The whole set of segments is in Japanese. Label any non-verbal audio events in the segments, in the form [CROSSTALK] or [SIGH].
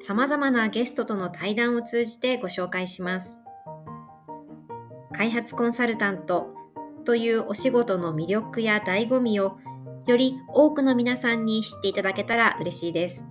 様々なゲストとの対談を通じてご紹介します。開発コンサルタントというお仕事の魅力や醍醐味をより多くの皆さんに知っていただけたら嬉しいです。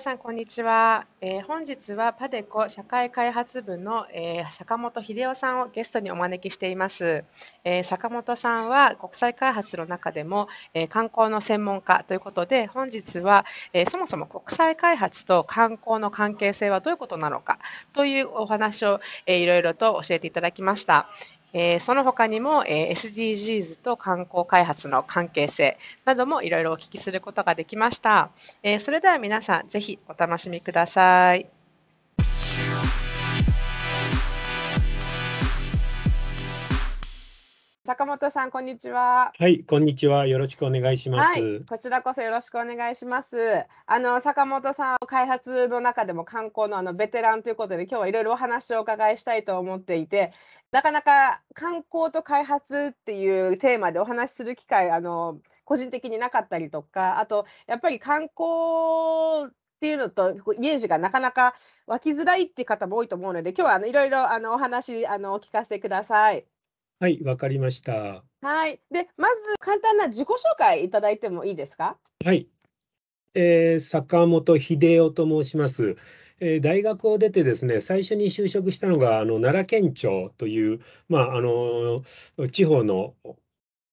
さんこんにちは、えー、本日はパデコ社会開発部の、えー、坂本秀夫さんをゲストにお招きしています、えー、坂本さんは国際開発の中でも、え観光の専門家ということで本日は、えそもそも国際開発と観光の関係性はどういうことなのかというお話を、えいろいろと教えていただきました、えー、その他にも、えー、SDGs と観光開発の関係性などもいろいろお聞きすることができました。えー、それでは皆さんぜひお楽しみください。坂本さん、こんにちは。はい、こんにちは。よろしくお願いします。はい、こちらこそよろしくお願いします。あの坂本さん、開発の中でも観光のあのベテランというをで、今日はいろいろお話をお伺いしたいと思っていて、なかなか観光と開発っていうテーマでお話しする機会、あの個人的になかったりとか、あとやっぱり観光っていうのとイメージがなかなか湧きづらいっていう方も多いと思うので、今日はあのいろいろあのお話あのお聞かせください。はい、わかりました。はい。で、まず簡単な自己紹介いただいてもいいですか？はい。えー、坂本秀夫と申します。えー、大学を出てですね、最初に就職したのが、あの、奈良県庁という、まあ、あの、地方の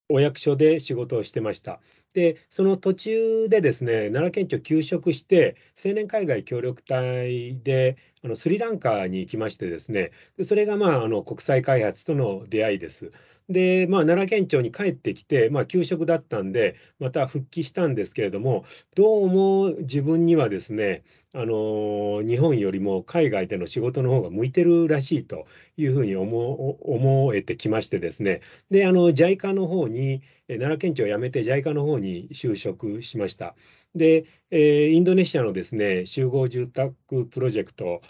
お役所で仕事をしてました。で、その途中でですね、奈良県庁休職して、青年海外協力隊であのスリランカに行きましてですね、それが、まあ、あの国際開発との出会いです。で、まあ、奈良県庁に帰ってきて、まあ、休職だったんで、また復帰したんですけれども、どうも自分にはですね、あの日本よりも海外での仕事の方が向いてるらしいというふうに思思えてきましてですね、で、あの JICA の方に、奈良県庁を辞めて JICA の方に就職しました。で、え、インドネシアのですね集合住宅プロジェクト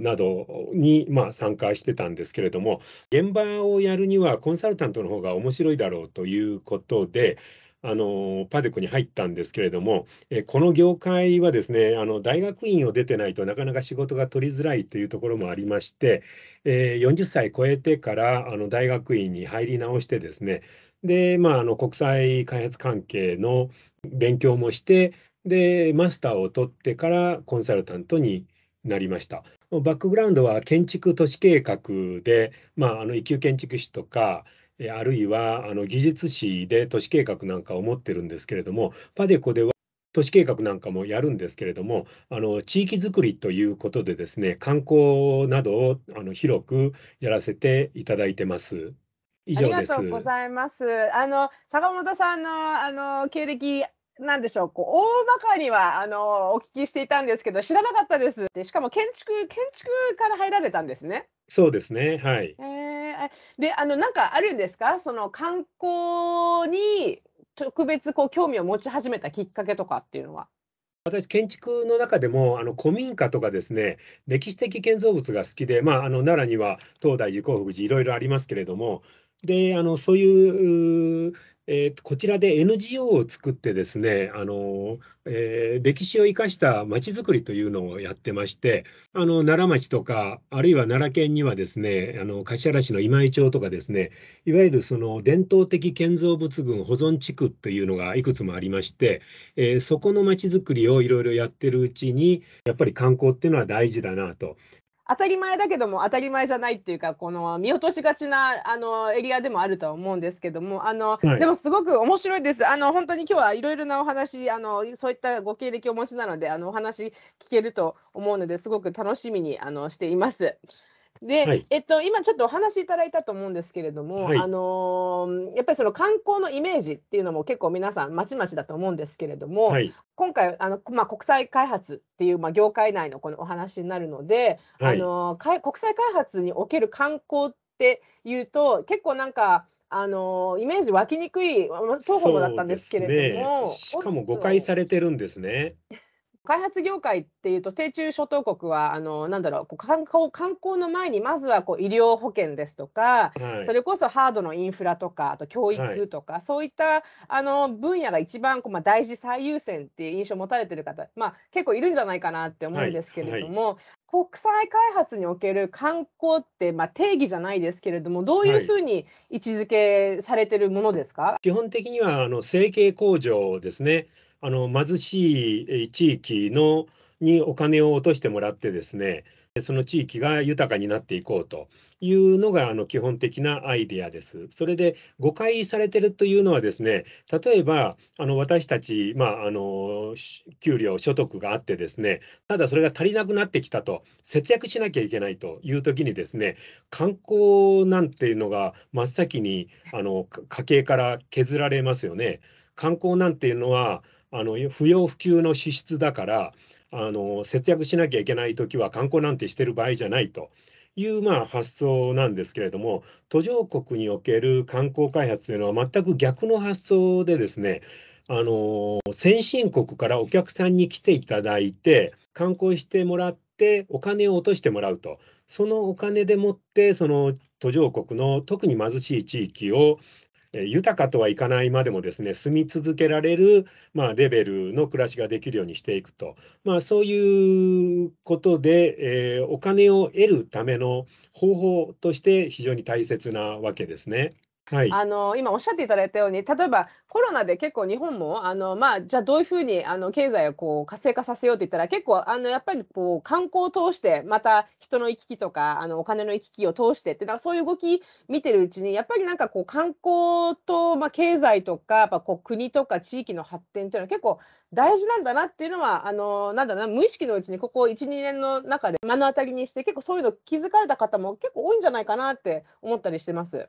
などに、まあ、参加してたんですけれども現場をやるにはコンサルタントの方が面白いだろうということであのパデコに入ったんですけれども、えこの業界はですねあの大学院を出てないとなかなか仕事が取りづらいというところもありまして、えー、40歳超えてからあの大学院に入り直してですねで、まあ、あの国際開発関係の勉強もしてでマスターを取ってからコンサルタントになりました。バックグラウンドは建築都市計画で、まあ、あの一級建築士とかあるいはあの技術士で都市計画なんかを持ってるんですけれどもパデコでは都市計画なんかもやるんですけれどもあの地域づくりということでですね観光などをあの広くやらせていただいてます。以上ありがとうございます。あの坂本さんのあの経歴なんでしょう、こう大まかにはあのお聞きしていたんですけど、知らなかったです。で、しかも建築建築から入られたんですね。そうですね、はい。えー、で、あのなんかあるんですか？その観光に特別こう興味を持ち始めたきっかけとかっていうのは？私、建築の中でもあの古民家とかですね、歴史的建造物が好きで、まあ、あの奈良には東大寺、興福寺、いろいろありますけれども、で、あのそういうえー、こちらで NGO を作ってですね、あのえー、歴史を生かしたまちづくりというのをやってまして、あの奈良町とか、あるいは奈良県にはですね、あの橿原市の今井町とかですね、いわゆるその伝統的建造物群保存地区というのがいくつもありまして、えー、そこのまちづくりをいろいろやってるうちに、やっぱり観光っていうのは大事だなと。当たり前だけども当たり前じゃないっていうかこの見落としがちなあのエリアでもあるとは思うんですけどもあの、はい、でもすごく面白いです。あの本当に今日はいろいろなお話あのそういったご経歴をお持ちなのであのお話聞けると思うのですごく楽しみにあのしています。で、はい、えっと、今ちょっとお話しいただいたと思うんですけれども、はい、あのー、やっぱりその観光のイメージっていうのも結構皆さんまちまちだと思うんですけれども、はい、今回あの、まあ、国際開発っていう、まあ、業界内のこのお話になるので、あのー、国際開発における観光っていうと結構なんかあのイメージ湧きにくい双方だったんですけれども、ね、しかも誤解されてるんですね。開発業界っていうと低中諸島国はあのなんだろうこう観光観光の前にまずはこう医療保険ですとか、はい、それこそハードのインフラとかあと教育とか、はい、そういったあの分野が一番こう、まあ、大事最優先っていう印象を持たれてる方、まあ、結構いるんじゃないかなって思うんですけれども、はい、国際開発における観光って、まあ、定義じゃないですけれどもどういうふうに位置づけされてるものですか、基本的にはあの成形工場ですね。あの貧しい地域のにお金を落としてもらってですねその地域が豊かになっていこうというのがあの基本的なアイデアです。それで誤解されてるというのはですね例えばあの私たち、まあ、あの給料所得があってですねただそれが足りなくなってきたと節約しなきゃいけないという時にですね観光なんていうのが真っ先にあの家計から削られますよね。観光なんていうのはあの不要不急の支出だからあの節約しなきゃいけない時は観光なんてしてる場合じゃないという、まあ、発想なんですけれども途上国における観光開発というのは全く逆の発想でですねあの先進国からお客さんに来ていただいて観光してもらってお金を落としてもらうと。そのお金でもってその途上国の特に貧しい地域を豊かとはいかないまでもですね住み続けられる、まあ、レベルの暮らしができるようにしていくと、まあ、そういうことで、えー、お金を得るための方法として非常に大切なわけですね。はい、あの今おっしゃっていただいたように例えばコロナで結構日本もあの、まあ、じゃあどういうふうにあの経済をこう活性化させようって言ったら結構あのやっぱりこう観光を通してまた人の行き来とかあのお金の行き来を通してってなんかそういう動き見てるうちにやっぱりなんかこう観光と、まあ、経済とかやっぱこう国とか地域の発展っていうのは結構大事なんだなっていうのはあのなんだろうな無意識のうちにここ12年の中で目の当たりにして結構そういうの気づかれた方も結構多いんじゃないかなって思ったりしてます。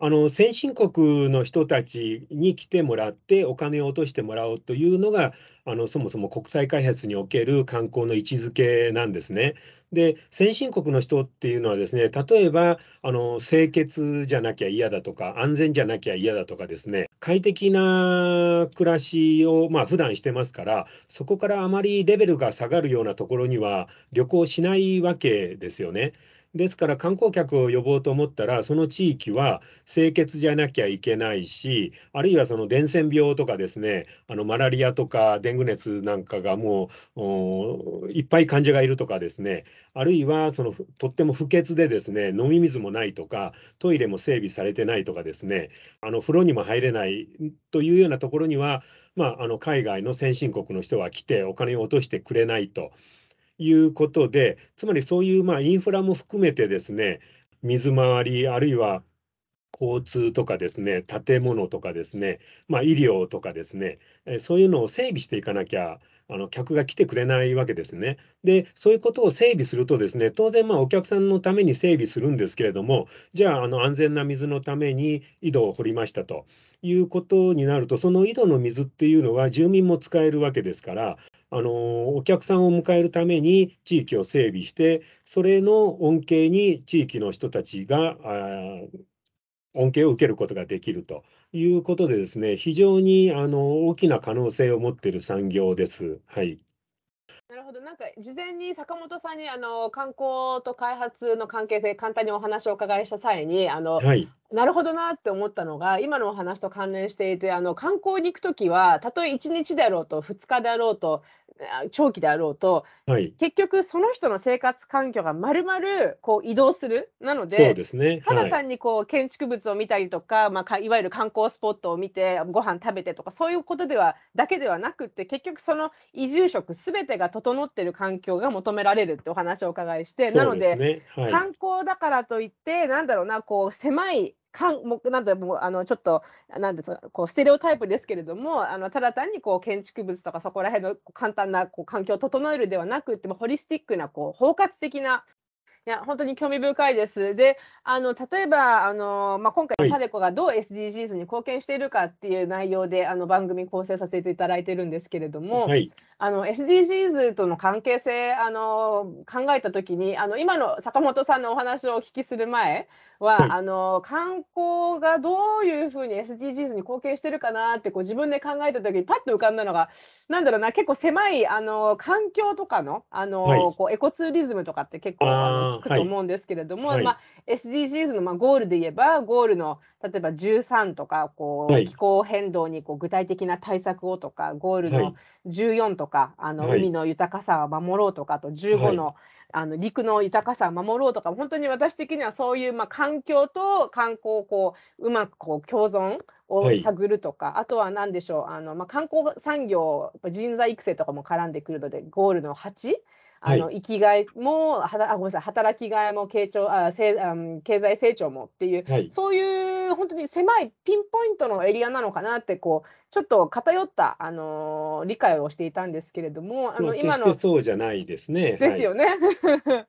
あの先進国の人たちに来てもらってお金を落としてもらおうというのがあのそもそも国際開発における観光の位置づけなんですね。で先進国の人っていうのはですね例えばあの清潔じゃなきゃ嫌だとか安全じゃなきゃ嫌だとかですね快適な暮らしをまあ普段してますからそこからあまりレベルが下がるようなところには旅行しないわけですよね。ですから観光客を呼ぼうと思ったらその地域は清潔じゃなきゃいけないしあるいはその伝染病とかですねあのマラリアとかデング熱なんかがもういっぱい患者がいるとかですねあるいはそのとっても不潔でですね飲み水もないとかトイレも整備されてないとかですねあの風呂にも入れないというようなところには、まあ、あの海外の先進国の人は来てお金を落としてくれないと。いうことで、つまりそういうまあインフラも含めてですね、水回り、あるいは交通とかですね、建物とかですね、まあ、医療とかですね、そういうのを整備していかなきゃ、あの客が来てくれないわけですね。で、そういうことを整備するとですね、当然まあお客さんのために整備するんですけれども、じゃああの安全な水のために井戸を掘りましたということになると、その井戸の水っていうのは住民も使えるわけですから、あのお客さんを迎えるために地域を整備してそれの恩恵に地域の人たちが恩恵を受けることができるということでですね非常にあの大きな可能性を持っている産業です。はいなるほど。なんか事前に坂本さんにあの観光と開発の関係性、簡単にお話をお伺いした際に、あのはい。なるほどなって思ったのが、今のお話と関連していて、あの観光に行くときは、たとえ1日であろうと、2日であろうと、あ長期であろうと、はい。結局その人の生活環境がまるまるこう移動する。なのそうで、ですね。ただはい。単にこう建築物を見たりとか、まあ、かいわゆる観光スポットを見て、ご飯食べてとか、そういうことではだけではなくって、結局その移住職すべてが整っている環境が求められるってお話をお伺いして、なそうので。はい。観光だからといって、なんだろうな、こう狭いかんもうなんだもうあのちょっとなんですか、こうステレオタイプですけれども、あのただ単にこう建築物とかそこら辺の簡単なこう環境を整えるではなくても、ホリスティックなこう包括的ないや、本当に興味深いです。で、あの、例えば、あの、まあ、今回。パデコがどう SDGs に貢献しているかっていう内容で、あの、番組構成させていただいてるんですけれども、はい。あの、SDGs との関係性、あの、考えた時に、あの、今の坂本さんのお話をお聞きする前は、はい。あの、観光がどういう風に SDGs に貢献してるかなって、こう自分で考えた時にパッと浮かんだのが、なんだろうな、結構狭い、あの、環境とかの、あの、はい。こうエコツーリズムとかって結あ構、あの、あ、聞くはい。と思うんですけれども、はい。まあ、SDGs の、まあ、ゴールで言えば、ゴールの例えば13とか、こう気はい。候変動にこう具体的な対策をとか、ゴールのはい。14とか、あのはい。海の豊かさを守ろうとか、あと15はい。のあの陸の豊かさを守ろうとか、本当に私的にはそういう、まあ、環境と観光をこう、うまくこう共存をはい。探るとか、あとは何でしょう、あの、まあ、観光産業、人材育成とかも絡んでくるので、ゴールの8、あの、はい。生きがいも、はたあ、ごめんなさい、働きがいも、けいちょうあ、せいあん、経済成長もっていう、はい。そういう本当に狭いピンポイントのエリアなのかなってこう、ちょっと偏った、あの、理解をしていたんですけれども、あまあ、の、今のそうじゃないですね。はい。ですよね。[LAUGHS]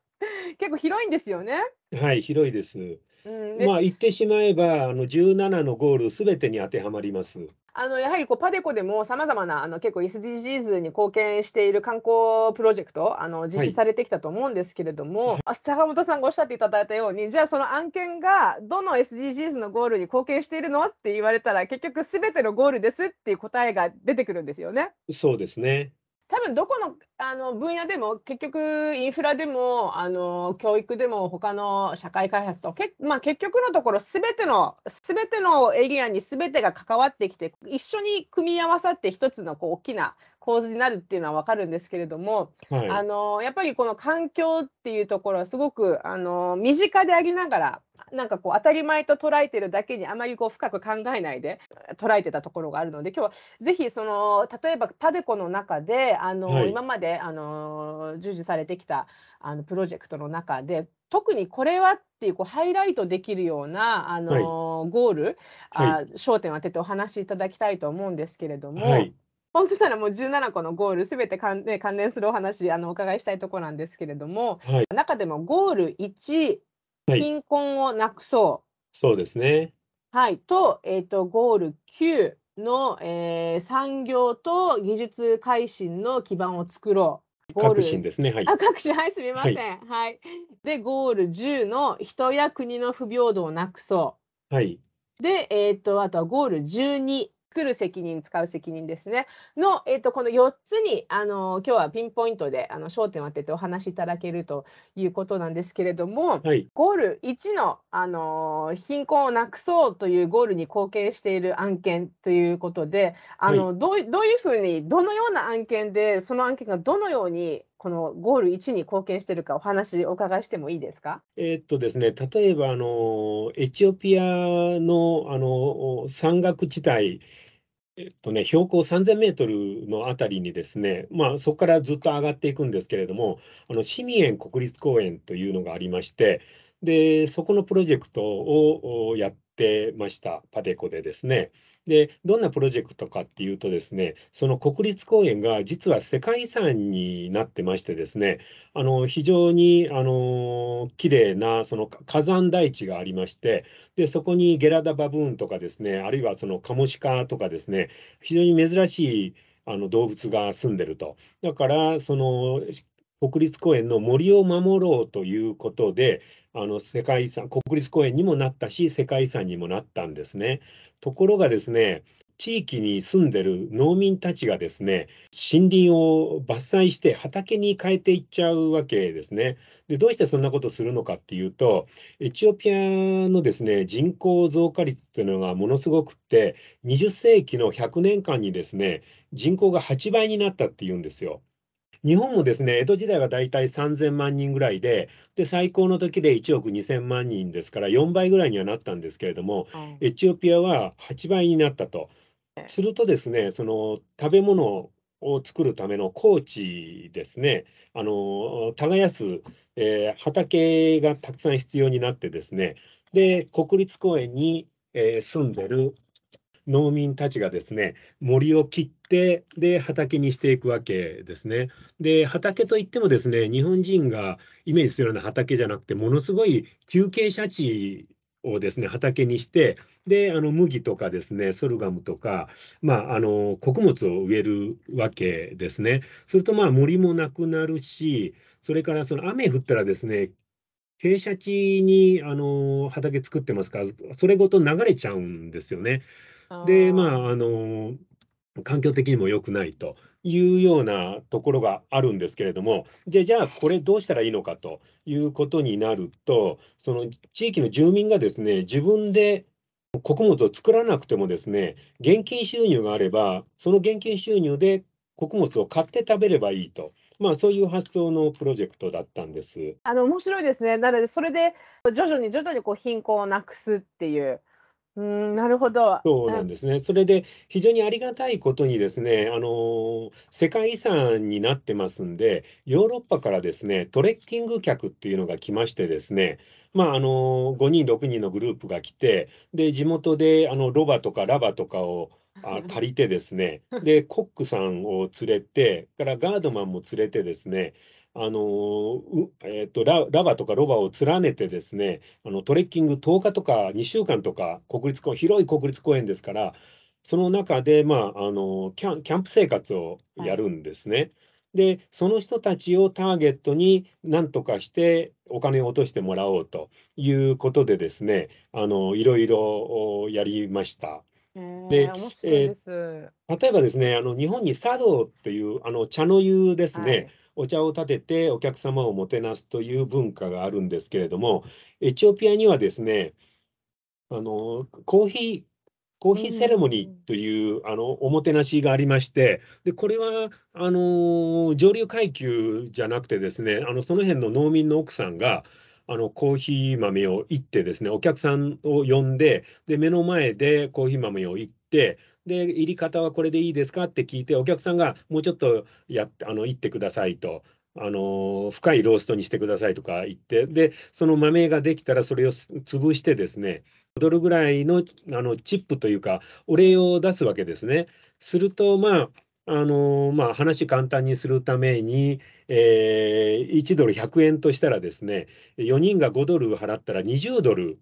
結構広いんですよね。はい、広いです。うん、で、まあ、言ってしまえば、あの、17のゴールすべてに当てはまります。あの、やはりこうパデコでも様々なあの結構 SDGs に貢献している観光プロジェクト、あの、実施はい。されてきたと思うんですけれども、あ、坂本さんがおっしゃっていただいたように、じゃあその案件がどの SDGs のゴールに貢献しているのって言われたら、結局全てのゴールですっていう答えが出てくるんですよね。そうですね。多分どこの、あの、分野でも、結局インフラでも、あの、教育でも、他の社会開発と、けまあ、結局のところ全ての全てのエリアに全てが関わってきて、一緒に組み合わさって一つのこう大きな構図になるっていうのは分かるんですけれども、はい。あの、やっぱりこの環境っていうところはすごく、あの、身近でありながら、なんかこう当たり前と捉えてるだけにあまりこう深く考えないで捉えてたところがあるので、今日はぜひその例えばパデコの中であのはい。今まであの従事されてきたあのプロジェクトの中で、特にこれはっていうこうハイライトできるようなあはい。のゴール、はい。あ、焦点を当ててお話しいただきたいと思うんですけれども、はい。本当ならもう17個のゴールすべて関ね、関連するお話あのお伺いしたいところなんですけれども、はい。中でもゴール1、はい。貧困をなくそう。そうですね。はい、と、えっと、ゴール9の、えー産業と技術革新の基盤を作ろう。革新ですね。はい。あ、各種、はい、すみまはい。せん。はい。で、ゴール10の人や国の不平等をなくそう。はい。で、えっと、あとはゴール12、作る責任、使う責任ですね。の、えっと、この4つに、あの、今日はピンポイントで、あの、焦点を当ててお話しいただけるということなんですけれども、はい。ゴール1の、あの、貧困をなくそうというゴールに貢献している案件ということで、あはい。の、どういどういうふうに、どのような案件で、その案件がどのように、このゴール1に貢献しているかお話お伺いしてもいいですか？えーっとですね、例えば、あの、エチオピアの、あの、山岳地帯えっとね、標高3000メートルのあたりにですね、まあ、そこからずっと上がっていくんですけれども、あの、シミエン国立公園というのがありまして、で、そこのプロジェクトをやってました、パデコでですね。で、どんなプロジェクトかっていうとですね、その国立公園が実は世界遺産になってましてですね、あの、非常に、あの、綺麗な、その火山台地がありまして、で、そこにゲラダバブーンとかですね、あるいはそのカモシカとかですね、非常に珍しいあの動物が住んでると。だから、その国立公園の森を守ろうということで、あの世界遺産、国立公園にもなったし、世界遺産にもなったんですね。ところがですね、地域に住んでる農民たちがですね、森林を伐採して畑に変えていっちゃうわけですね。で、どうしてそんなことするのかっていうと、エチオピアのですね、人口増加率っていうのがものすごくって、20世紀の100年間にですね、人口が8倍になったっていうんですよ。日本もですね、江戸時代はだいたい3000万人ぐらいで、で、最高の時で1億2000万人ですから、4倍ぐらいにはなったんですけれども、エチオピアは8倍になったと。するとですね、その食べ物を作るための高地ですね、あの耕す、えー、畑がたくさん必要になってですね、で、国立公園に、えー、住んでる農民たちがですね、森を切って、で、畑にしていくわけですね。で、畑といってもですね、日本人がイメージするような畑じゃなくて、ものすごい休憩者地をですね、畑にして、で、あの麦とかですね、ソルガムとか、まあ、あの穀物を植えるわけですね。すると、まあ、森もなくなるし、それからその雨降ったらですね、傾斜地にあの畑作ってますから、それごと流れちゃうんですよね。で、まあ、あの環境的にも良くないというようなところがあるんですけれども、じゃあ、じゃあこれどうしたらいいのかということになると、その地域の住民がですね、自分で穀物を作らなくてもですね、現金収入があれば、その現金収入で穀物を買って食べればいいと、まあ、そういう発想のプロジェクトだったんです。あの面白いですね。なので、それで徐々に徐々にこう貧困をなくすっていう。うん、なるほど。そうなんですね。それで非常にありがたいことにですね、あの世界遺産になってますんで、ヨーロッパからですね、トレッキング客っていうのが来ましてですね、まあ、あの5人、6人のグループが来て、で地元であのロバとかラバとかをあ借りてですね、でコックさんを連れて、からガードマンも連れてですね、あのえーと、ララバとかロバを連ねてですねあのトレッキング10日とか2週間とか国立公広い国立公園ですからその中で、まあ、あのキャンキャンプ生活をやるんですね。はい、でその人たちをターゲットに何とかしてお金を落としてもらおうということでですねあのいろいろやりました。で、えー、例えばですねあの日本に茶道っていうあの茶の湯ですね、はいお茶を立ててお客様をもてなすという文化があるんですけれども、エチオピアにはですね、あのコーヒーコーヒーセレモニーという、あのおもてなしがありまして、でこれはあの上流階級じゃなくてですね、あのその辺の農民の奥さんがあのコーヒー豆をいってですね、お客さんを呼んで、で目の前でコーヒー豆をいって、で、入り方はこれでいいですかって聞いて、お客さんがもうちょっとやって、あの、行ってくださいと。あの深いローストにしてくださいとか言ってでその豆ができたらそれを潰してですねドルぐらいのあのチップというかお礼を出すわけですね。するとまああのまあ、話簡単にするために、えー、1ドル100円としたらですね4人が5ドル払ったら20ドル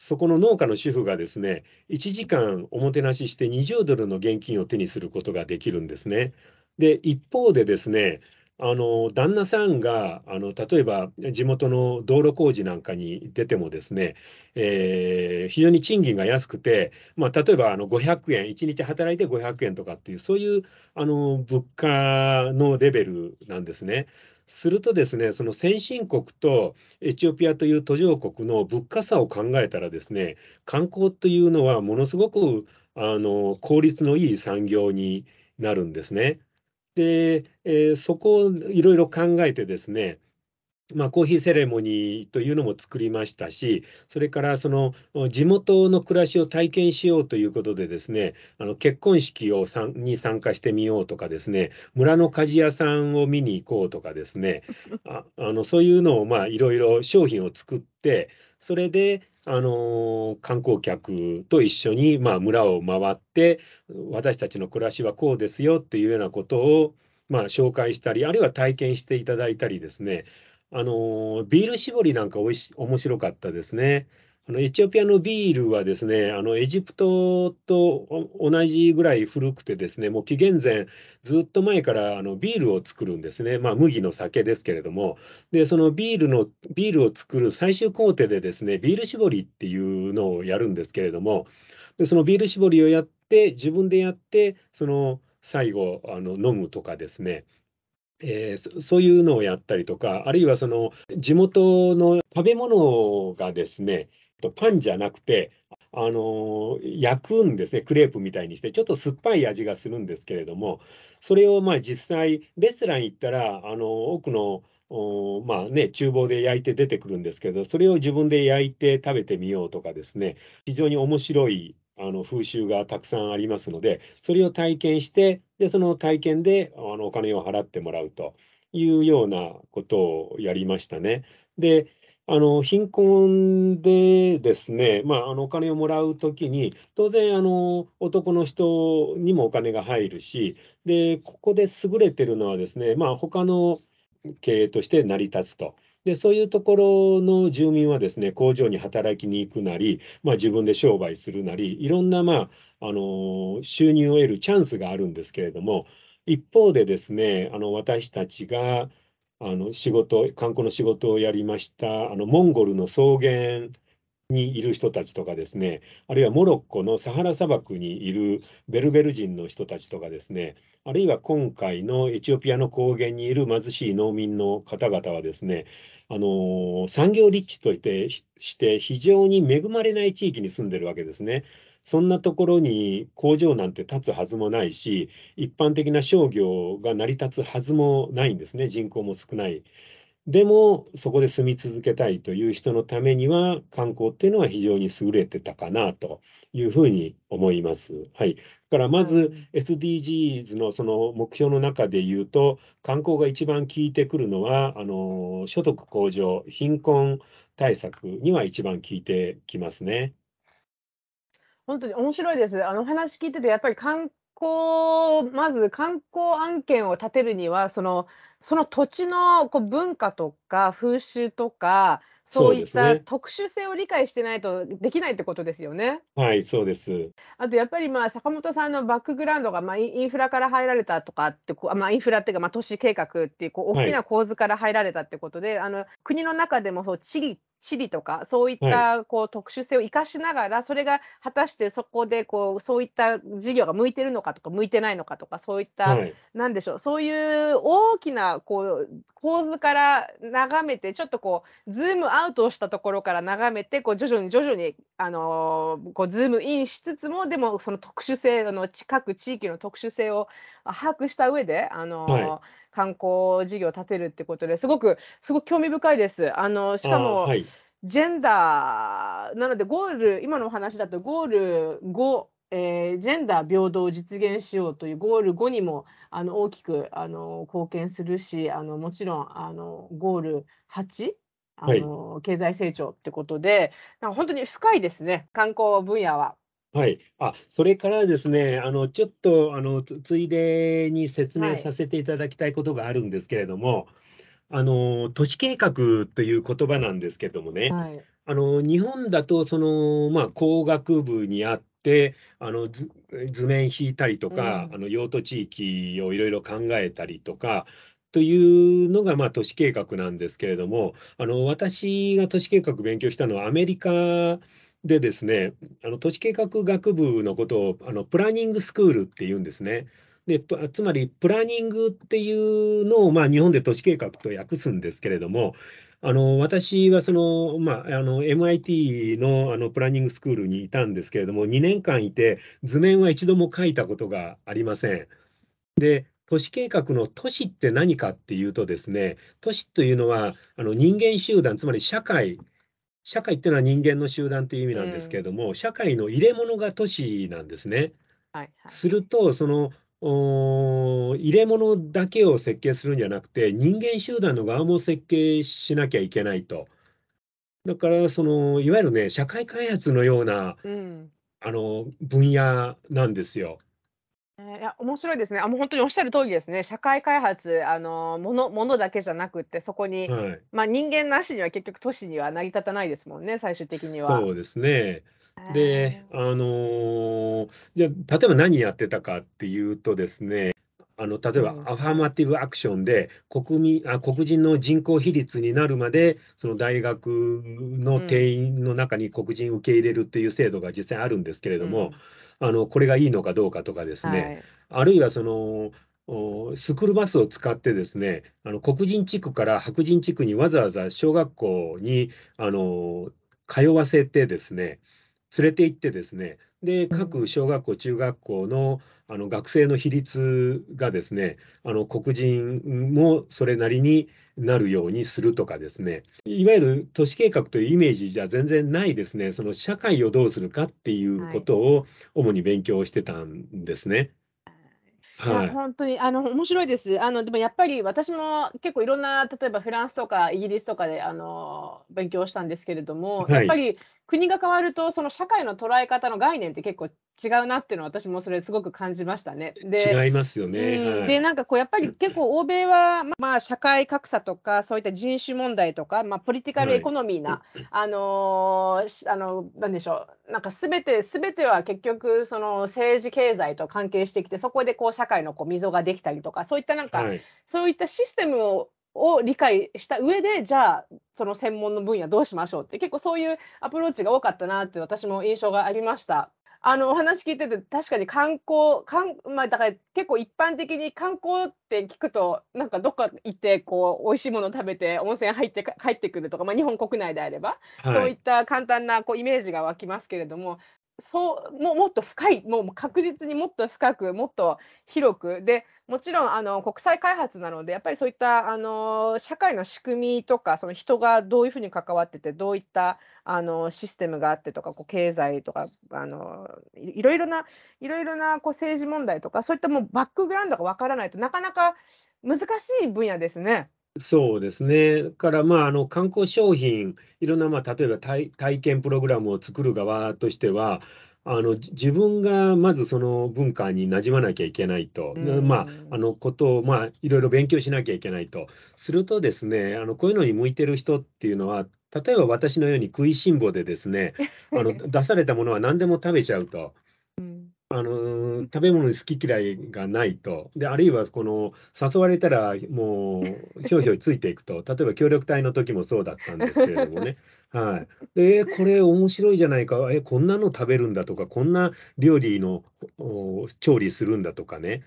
そこの農家の主婦がですね、1時間おもてなしして20ドルの現金を手にすることができるんですね。で、一方でですね、あの旦那さんがあの例えば地元の道路工事なんかに出てもですね、えー、非常に賃金が安くて、まあ、例えばあの500円1日働いて500円とかっていうそういうあの物価のレベルなんですね。するとですね、その先進国とエチオピアという途上国の物価差を考えたらですね、観光というのはものすごくあの効率のいい産業になるんですね。で、えー、そこをいろいろ考えてですね、まあ、コーヒーセレモニーというのも作りましたし、それからその地元の暮らしを体験しようということでですね、あの結婚式をさんに参加してみようとかですね、村の鍛冶屋さんを見に行こうとかですね、ああのそういうのをまあいろいろ商品を作って、それであの観光客と一緒にまあ村を回って、私たちの暮らしはこうですよっていうようなことをまあ紹介したり、あるいは体験していただいたりですね、あのビール絞りなんかおいし面白かったですね。あのエチオピアのビールはですね、あのエジプトと同じぐらい古くてですね、もう紀元前ずっと前からあのビールを作るんですね。まあ麦の酒ですけれども、でそのビールのビールを作る最終工程でですね、ビール絞りっていうのをやるんですけれども、でそのビール絞りをやって自分でやってその最後あの飲むとかですねえー、そういうのをやったりとか、あるいはその地元の食べ物がですね、パンじゃなくて、あの焼くんですね、クレープみたいにして、ちょっと酸っぱい味がするんですけれども、それをまあ実際、レストラン行ったら、あの奥のまあね、厨房で焼いて出てくるんですけど、それを自分で焼いて食べてみようとかですね、非常に面白いあの風習がたくさんありますので、それを体験して、でその体験であのお金を払ってもらうというようなことをやりましたね。で、あの貧困でですね、まあ、あのお金をもらうときに、当然あの、男の人にもお金が入るし、でここで優れてるのはですね、まあ、他の経営として成り立つと。でそういうところの住民はですね工場に働きに行くなり、まあ、自分で商売するなりいろんな、まあ、あの収入を得るチャンスがあるんですけれども一方でですねあの私たちがあの仕事観光の仕事をやりましたあのモンゴルの草原にいる人たちとかですね、あるいはモロッコのサハラ砂漠にいるベルベル人の人たちとかですね、あるいは今回のエチオピアの高原にいる貧しい農民の方々はですね、あの産業立地としてして非常に恵まれない地域に住んでるわけですね。そんなところに工場なんて建つはずもないし、一般的な商業が成り立つはずもないんですね、人口も少ない。でもそこで住み続けたいという人のためには観光っていうのは非常に優れてたかなというふうに思います。はい。だからまず SDGs のその目標の中で言うと観光が一番効いてくるのはあの所得向上貧困対策には一番効いてきますね。本当に面白いです。あの話聞いててやっぱり観光まず観光案件を立てるにはそのその土地のこう文化とか風習とか、そういったね。特殊性を理解してないとできないってことですよね。はい、そうです。あとやっぱり、まあ、坂本さんのバックグラウンドが、まあ、インフラから入られたとかってこう、まあ、インフラっていうか、まあ、都市計画っていうこう大きな構図から入られたってことで、あの国の中でもそう地理地理とかそういっはい。たこう特殊性を生かしながら、それが果たしてそこでこうそういった事業が向いてるのかとか向いてないのかとか、そういったはい。なんでしょう、そういう大きなこう構図から眺めて、ちょっとこうズームアウトをしたところから眺めて、こう徐々に徐々にあのこうズームインしつつも、でもその特殊性あの近く地域の特殊性をあ把握した上で、あはい。の観光事業を立てるってことですごくすごく興味深いです。あのしかもはい。ジェンダーなのでゴール今のお話だとゴール5、えージェンダー平等を実現しようというゴール5にもあの大きくあの貢献するし、あのもちろんあのゴール8あはい。の経済成長ってことで、なんか本当に深いですね、観光分野は。はい。あ、それからですね、あの、ちょっと、あの、つついでに説明はい。させていただきたいことがあるんですけれども、あの、都市計画という言葉なんですけどもね、はい。あの、日本だと、その、まあ、工学部にあって、あの、図図面引いたりとか、あうん。の、用途地域をいろいろ考えたりとか、というのが、まあ、都市計画なんですけれども、あの、私が都市計画勉強したのはアメリカでですね、あの都市計画学部のことをあのプランニングスクールっていうんですね。で、つまりプランニングっていうのを、まあ、日本で都市計画と訳すんですけれども、あの私はその、まあ、あの MIT の、あのプランニングスクールにいたんですけれども、2年間いて図面は一度も描いたことがありません。で、都市計画の都市って何かっていうとですね、都市というのはあの人間集団、つまり社会社会っていうのは人間の集団という意味なんですけれうん。ども、社会の入れ物が都市なんですね。はいはい。すると、その、お入れ物だけを設計するんじゃなくて、人間集団の側も設計しなきゃいけないと。だから、その、いわゆるね、社会開発のような、うん。あの、分野なんですよ。ええ、いや、面白いですね。あ、もう本当におっしゃる通りですね。社会開発、あの、ものものだけじゃなくって、そこに、はい。ま、人間なしには結局都市には成り立たないですもんね、最終的には。そうですね。へで、え。あの、じゃ、例えば何やってたかっていうとですねあの、例えばうん。アファーマティブアクションで、国民あ、黒人の人口比率になるまで、その大学の定うん。員の中に黒人を受け入れるっていう制度が実際あるんですけれども、うん。あのこれがいいのかどうかとかですね、あるいはそのスクールバスを使ってですね、あの黒人地区から白人地区にわざわざ小学校にあの通わせてですね、連れて行ってですね、で、各小学校、中学校のあの学生の比率がですね、あの黒人もそれなりになるようにするとかですね、いわゆる都市計画というイメージじゃ全然ないですね、その社会をどうするかっていうことを主に勉強してたんですね。いや、本当に、あの、面白いです。あの、でもやっぱり私も結構いろんな、例えばフランスとかイギリスとかで、あの、勉強したんですけれども、やっぱり国が変わると、その社会の捉え方の概念って結構違うなっていうのは、私もそれすごく感じましたね。で違いますよね。うん、で、なんかこうやっぱり結構欧米は、まあ、社会格差とか、そういった人種問題とか、まあ、ポリティカルエコノミーな、[LAUGHS] あのーあの、なんでしょう、なんかすべて、すべては結局、その政治経済と関係してきて、そこでこう社会のこう溝ができたりとか、そういったなんか、はい、そういったシステムをを理解した上でじゃあその専門の分野どうしましょうって結構そういうアプローチが多かったなって私も印象がありました。あのお話聞いてて確かに観光かん、まあ、だから結構一般的に観光って聞くとなんかどっか行ってこう美味しいもの食べて温泉入って帰ってくるとか、まあ、日本国内であれば、はい、そういった簡単なこうイメージが湧きますけれどもそうももっと深いもう確実にもっと深くもっと広くでもちろんあの国際開発なのでやっぱりそういったあの社会の仕組みとかその人がどういうふうに関わっててどういったあのシステムがあってとかこう経済とかあのいろいろないろいろなこう政治問題とかそういったもうバックグラウンドがわからないとなかなか難しい分野ですね。そうですね。からまああの観光商品いろんなまあ例えば体体験プログラムを作る側としてはあの自分がまずその文化に馴染まなきゃいけないと、まあ、あのことを、まあ、いろいろ勉強しなきゃいけないとするとですねあのこういうのに向いてる人っていうのは例えば私のように食いしん坊でですねあの [LAUGHS] 出されたものは何でも食べちゃうと。あの食べ物に好き嫌いがないと。であるいはこの誘われたらもうひょいひょいついていくと。例えば協力隊の時もそうだったんですけれどもね。[LAUGHS] はい。で、これ面白いじゃないか、え、こんなの食べるんだとか、こんな料理の調理するんだとかね、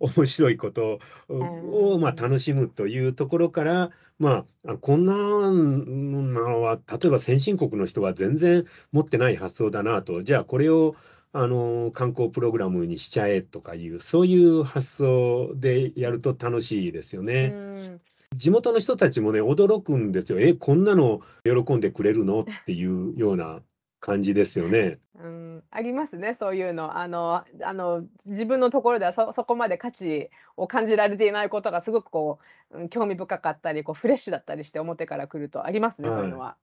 面白いことを、まあ、楽しむというところから、まあ、こんなのは、例えば先進国の人は全然持ってない発想だなと、じゃあこれをあの観光プログラムにしちゃえとかいう、そういう発想でやると楽しいですよね。地元の人たちもね、驚くんですよ。え、こんなの喜んでくれるの？っていうような感じですよね。うん、ありますね、そういうの。あの、あの、自分のところではそそこまで価値を感じられていないことがすごくこう、うん、興味深かったり、こうフレッシュだったりして表から来るとありますね、そういうのは。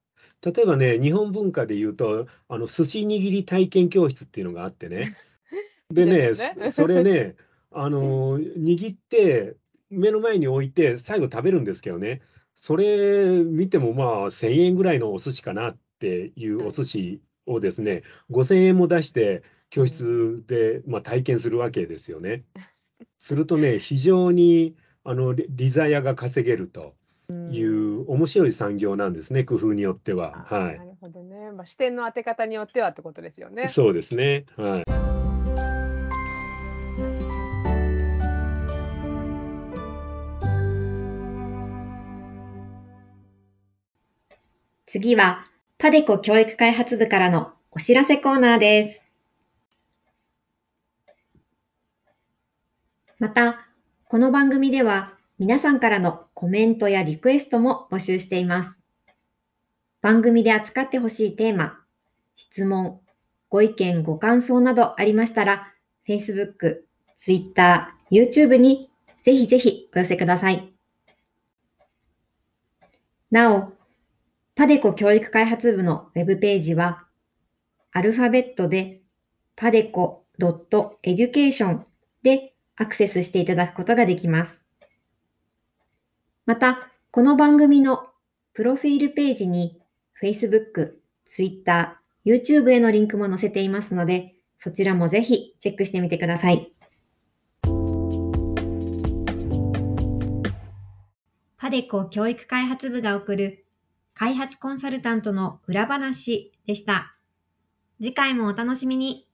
例えばね、日本文化で言うと、あの寿司握り体験教室っていうのがあってね。[LAUGHS] でね、ね。それね、[LAUGHS] あの握って目の前に置いて、最後食べるんですけどね、それ見てもまあ1000円ぐらいのお寿司かなっていうお寿司をですね、5000円も出して教室で、まあ、体験するわけですよね。[LAUGHS] するとね、非常にあのリザヤが稼げるという面白い産業なんですね、工夫によっては。はい。なるほどね。まあ、視点の当て方によってはってことですよね。そうですね。はい。次は、パデコ教育開発部からのお知らせコーナーです。また、この番組では皆さんからのコメントやリクエストも募集しています。番組で扱ってほしいテーマ、質問、ご意見、ご感想などありましたら、Facebook、Twitter、YouTube にぜひぜひお寄せください。なお、パデコ教育開発部のウェブページは、アルファベットで padeco.education でアクセスしていただくことができます。また、この番組のプロフィールページに Facebook、Twitter、YouTube へのリンクも載せていますので、そちらもぜひチェックしてみてください。パデコ教育開発部が送る開発コンサルタントの裏話でした。次回もお楽しみに。